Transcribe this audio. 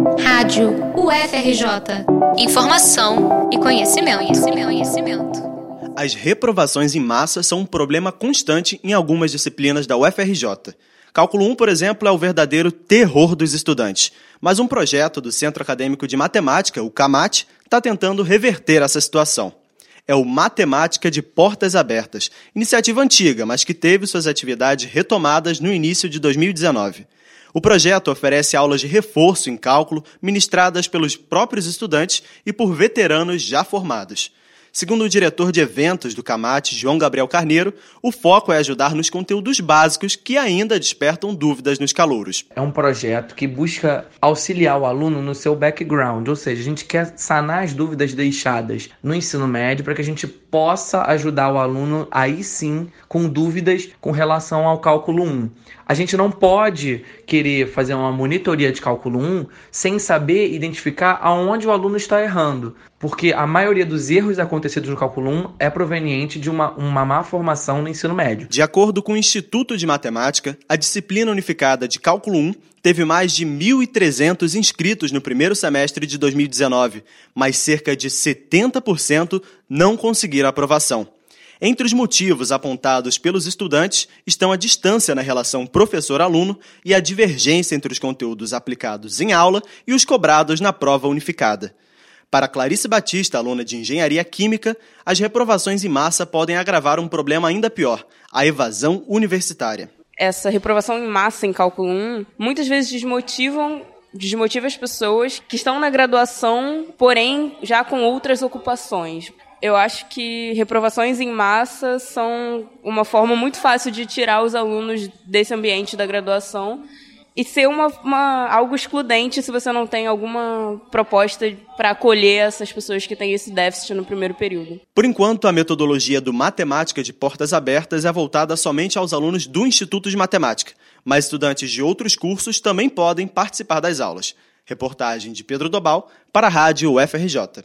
Rádio UFRJ. Informação e conhecimento, conhecimento, conhecimento. As reprovações em massa são um problema constante em algumas disciplinas da UFRJ. Cálculo 1, por exemplo, é o verdadeiro terror dos estudantes. Mas um projeto do Centro Acadêmico de Matemática, o CAMAT, está tentando reverter essa situação. É o Matemática de Portas Abertas, iniciativa antiga, mas que teve suas atividades retomadas no início de 2019. O projeto oferece aulas de reforço em cálculo ministradas pelos próprios estudantes e por veteranos já formados. Segundo o diretor de eventos do CAMAT, João Gabriel Carneiro, o foco é ajudar nos conteúdos básicos que ainda despertam dúvidas nos calouros. É um projeto que busca auxiliar o aluno no seu background, ou seja, a gente quer sanar as dúvidas deixadas no ensino médio para que a gente possa ajudar o aluno aí sim com dúvidas com relação ao cálculo 1. A gente não pode querer fazer uma monitoria de cálculo 1 sem saber identificar aonde o aluno está errando, porque a maioria dos erros acontecidos no cálculo 1 é proveniente de uma, uma má formação no ensino médio. De acordo com o Instituto de Matemática, a disciplina unificada de cálculo 1 teve mais de 1.300 inscritos no primeiro semestre de 2019, mas cerca de 70% não conseguiram aprovação. Entre os motivos apontados pelos estudantes estão a distância na relação professor-aluno e a divergência entre os conteúdos aplicados em aula e os cobrados na prova unificada. Para Clarice Batista, aluna de Engenharia Química, as reprovações em massa podem agravar um problema ainda pior, a evasão universitária. Essa reprovação em massa em cálculo 1 muitas vezes desmotivam desmotiva as pessoas que estão na graduação, porém já com outras ocupações. Eu acho que reprovações em massa são uma forma muito fácil de tirar os alunos desse ambiente da graduação e ser uma, uma, algo excludente se você não tem alguma proposta para acolher essas pessoas que têm esse déficit no primeiro período. Por enquanto, a metodologia do Matemática de Portas Abertas é voltada somente aos alunos do Instituto de Matemática, mas estudantes de outros cursos também podem participar das aulas. Reportagem de Pedro Dobal para a Rádio UFRJ.